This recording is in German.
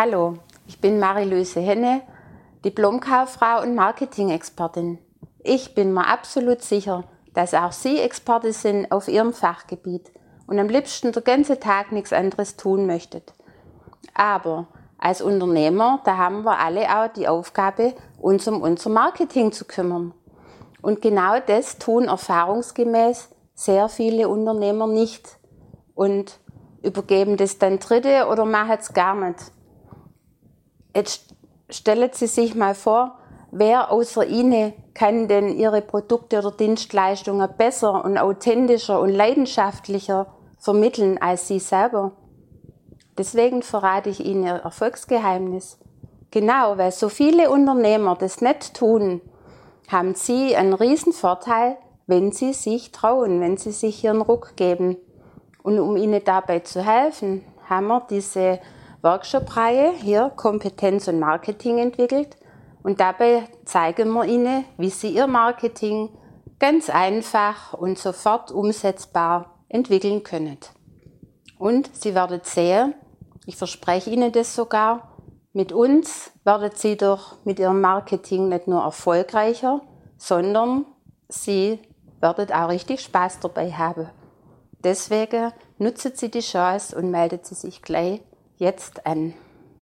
Hallo, ich bin Marilöse Henne, Diplomkauffrau und Marketing-Expertin. Ich bin mir absolut sicher, dass auch Sie Experte sind auf Ihrem Fachgebiet und am liebsten den ganzen Tag nichts anderes tun möchtet. Aber als Unternehmer, da haben wir alle auch die Aufgabe, uns um unser Marketing zu kümmern. Und genau das tun erfahrungsgemäß sehr viele Unternehmer nicht und übergeben das dann Dritte oder machen es gar nicht. Jetzt stellen Sie sich mal vor, wer außer Ihnen kann denn Ihre Produkte oder Dienstleistungen besser und authentischer und leidenschaftlicher vermitteln als Sie selber? Deswegen verrate ich Ihnen Ihr Erfolgsgeheimnis. Genau, weil so viele Unternehmer das nicht tun, haben Sie einen riesen Vorteil, wenn Sie sich trauen, wenn Sie sich Ihren Ruck geben. Und um Ihnen dabei zu helfen, haben wir diese Workshop-Reihe hier Kompetenz und Marketing entwickelt und dabei zeigen wir Ihnen, wie Sie Ihr Marketing ganz einfach und sofort umsetzbar entwickeln können. Und Sie werden sehen, ich verspreche Ihnen das sogar, mit uns werden Sie doch mit Ihrem Marketing nicht nur erfolgreicher, sondern Sie werden auch richtig Spaß dabei haben. Deswegen nutzen Sie die Chance und melden Sie sich gleich jetzt an.